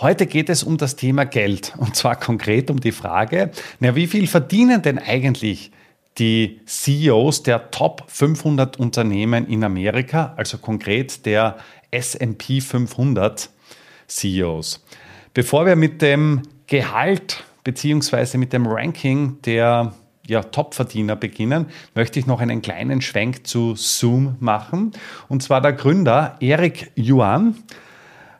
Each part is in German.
Heute geht es um das Thema Geld und zwar konkret um die Frage, na, wie viel verdienen denn eigentlich die CEOs der Top 500 Unternehmen in Amerika, also konkret der SP 500 CEOs. Bevor wir mit dem Gehalt bzw. mit dem Ranking der ja, Topverdiener beginnen, möchte ich noch einen kleinen Schwenk zu Zoom machen. Und zwar der Gründer Eric Yuan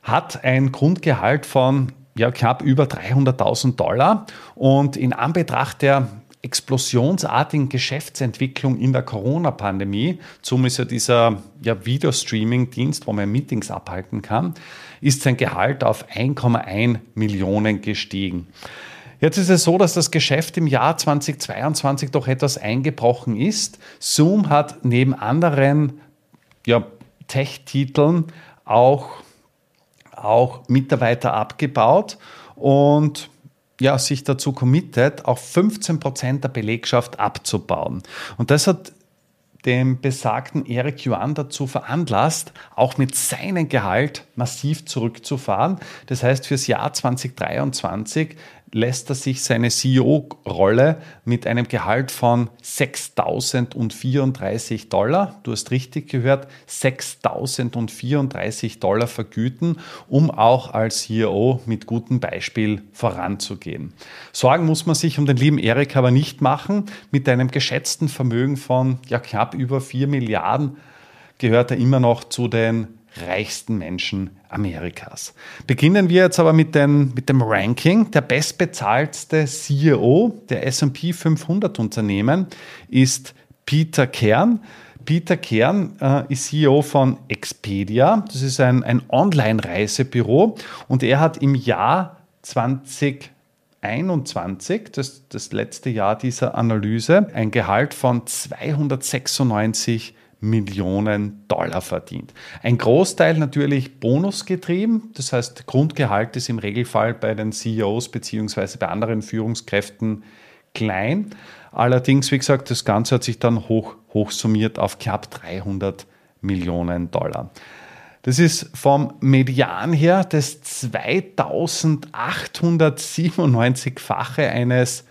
hat ein Grundgehalt von ja, knapp über 300.000 Dollar und in Anbetracht der explosionsartigen Geschäftsentwicklung in der Corona-Pandemie, zum ist ja dieser ja, Videostreaming-Dienst, wo man Meetings abhalten kann, ist sein Gehalt auf 1,1 Millionen gestiegen. Jetzt ist es so, dass das Geschäft im Jahr 2022 doch etwas eingebrochen ist. Zoom hat neben anderen ja, Tech-Titeln auch, auch Mitarbeiter abgebaut und ja, sich dazu committet, auch 15 Prozent der Belegschaft abzubauen. Und das hat den besagten Eric Yuan dazu veranlasst, auch mit seinem Gehalt massiv zurückzufahren. Das heißt, fürs Jahr 2023 lässt er sich seine CEO-Rolle mit einem Gehalt von 6.034 Dollar, du hast richtig gehört, 6.034 Dollar vergüten, um auch als CEO mit gutem Beispiel voranzugehen. Sorgen muss man sich um den lieben Erik aber nicht machen. Mit einem geschätzten Vermögen von ja, knapp über 4 Milliarden gehört er immer noch zu den reichsten Menschen Amerikas. Beginnen wir jetzt aber mit, den, mit dem Ranking. Der bestbezahlteste CEO der SP 500 Unternehmen ist Peter Kern. Peter Kern äh, ist CEO von Expedia. Das ist ein, ein Online-Reisebüro und er hat im Jahr 2021, das, das letzte Jahr dieser Analyse, ein Gehalt von 296 Millionen Dollar verdient. Ein Großteil natürlich bonusgetrieben, das heißt Grundgehalt ist im Regelfall bei den CEOs bzw. bei anderen Führungskräften klein. Allerdings, wie gesagt, das Ganze hat sich dann hoch, hoch summiert auf knapp 300 Millionen Dollar. Das ist vom Median her das 2897-fache eines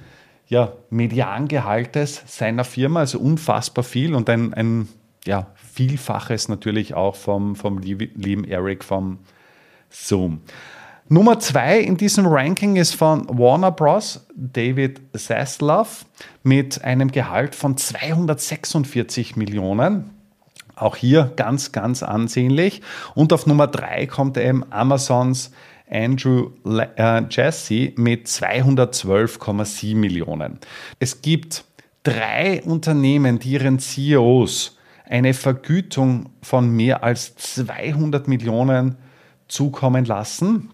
ja, Mediangehaltes seiner Firma, also unfassbar viel und ein, ein ja, Vielfaches natürlich auch vom, vom lieben Eric vom Zoom. Nummer zwei in diesem Ranking ist von Warner Bros. David Zaslav mit einem Gehalt von 246 Millionen. Auch hier ganz, ganz ansehnlich. Und auf Nummer drei kommt eben Amazons Andrew äh, Jesse mit 212,7 Millionen. Es gibt drei Unternehmen, die ihren CEOs eine Vergütung von mehr als 200 Millionen zukommen lassen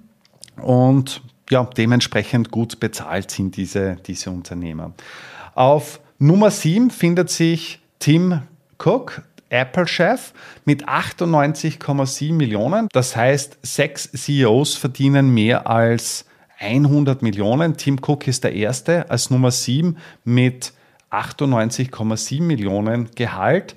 und ja, dementsprechend gut bezahlt sind diese, diese Unternehmer. Auf Nummer 7 findet sich Tim Cook, Apple-Chef mit 98,7 Millionen. Das heißt, sechs CEOs verdienen mehr als 100 Millionen. Tim Cook ist der erste als Nummer 7 mit 98,7 Millionen Gehalt.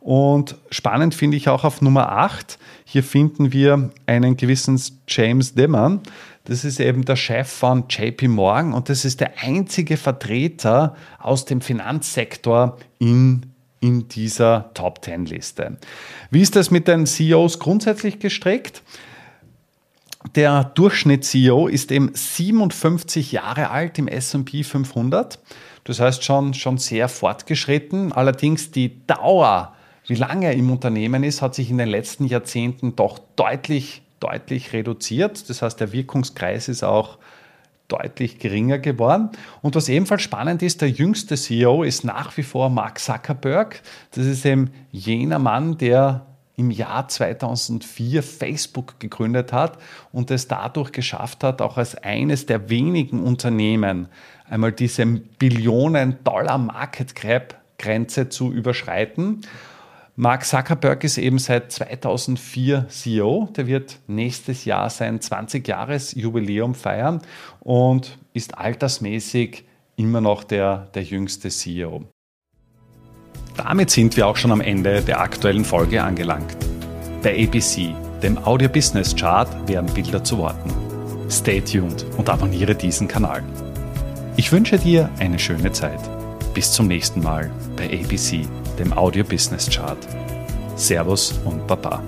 Und spannend finde ich auch auf Nummer 8, hier finden wir einen gewissen James Dimon. Das ist eben der Chef von JP Morgan und das ist der einzige Vertreter aus dem Finanzsektor in, in dieser Top 10 Liste. Wie ist das mit den CEOs grundsätzlich gestrickt? Der Durchschnitt-CEO ist eben 57 Jahre alt im SP 500. Das heißt schon, schon sehr fortgeschritten. Allerdings die Dauer wie lange er im Unternehmen ist, hat sich in den letzten Jahrzehnten doch deutlich, deutlich reduziert. Das heißt, der Wirkungskreis ist auch deutlich geringer geworden. Und was ebenfalls spannend ist, der jüngste CEO ist nach wie vor Mark Zuckerberg. Das ist eben jener Mann, der im Jahr 2004 Facebook gegründet hat und es dadurch geschafft hat, auch als eines der wenigen Unternehmen einmal diese Billionen-Dollar-Market Cap-Grenze zu überschreiten. Mark Zuckerberg ist eben seit 2004 CEO. Der wird nächstes Jahr sein 20-Jahres-Jubiläum feiern und ist altersmäßig immer noch der, der jüngste CEO. Damit sind wir auch schon am Ende der aktuellen Folge angelangt. Bei ABC, dem Audio Business Chart, werden Bilder zu Worten. Stay tuned und abonniere diesen Kanal. Ich wünsche dir eine schöne Zeit. Bis zum nächsten Mal bei ABC, dem Audio Business Chart. Servus und Baba.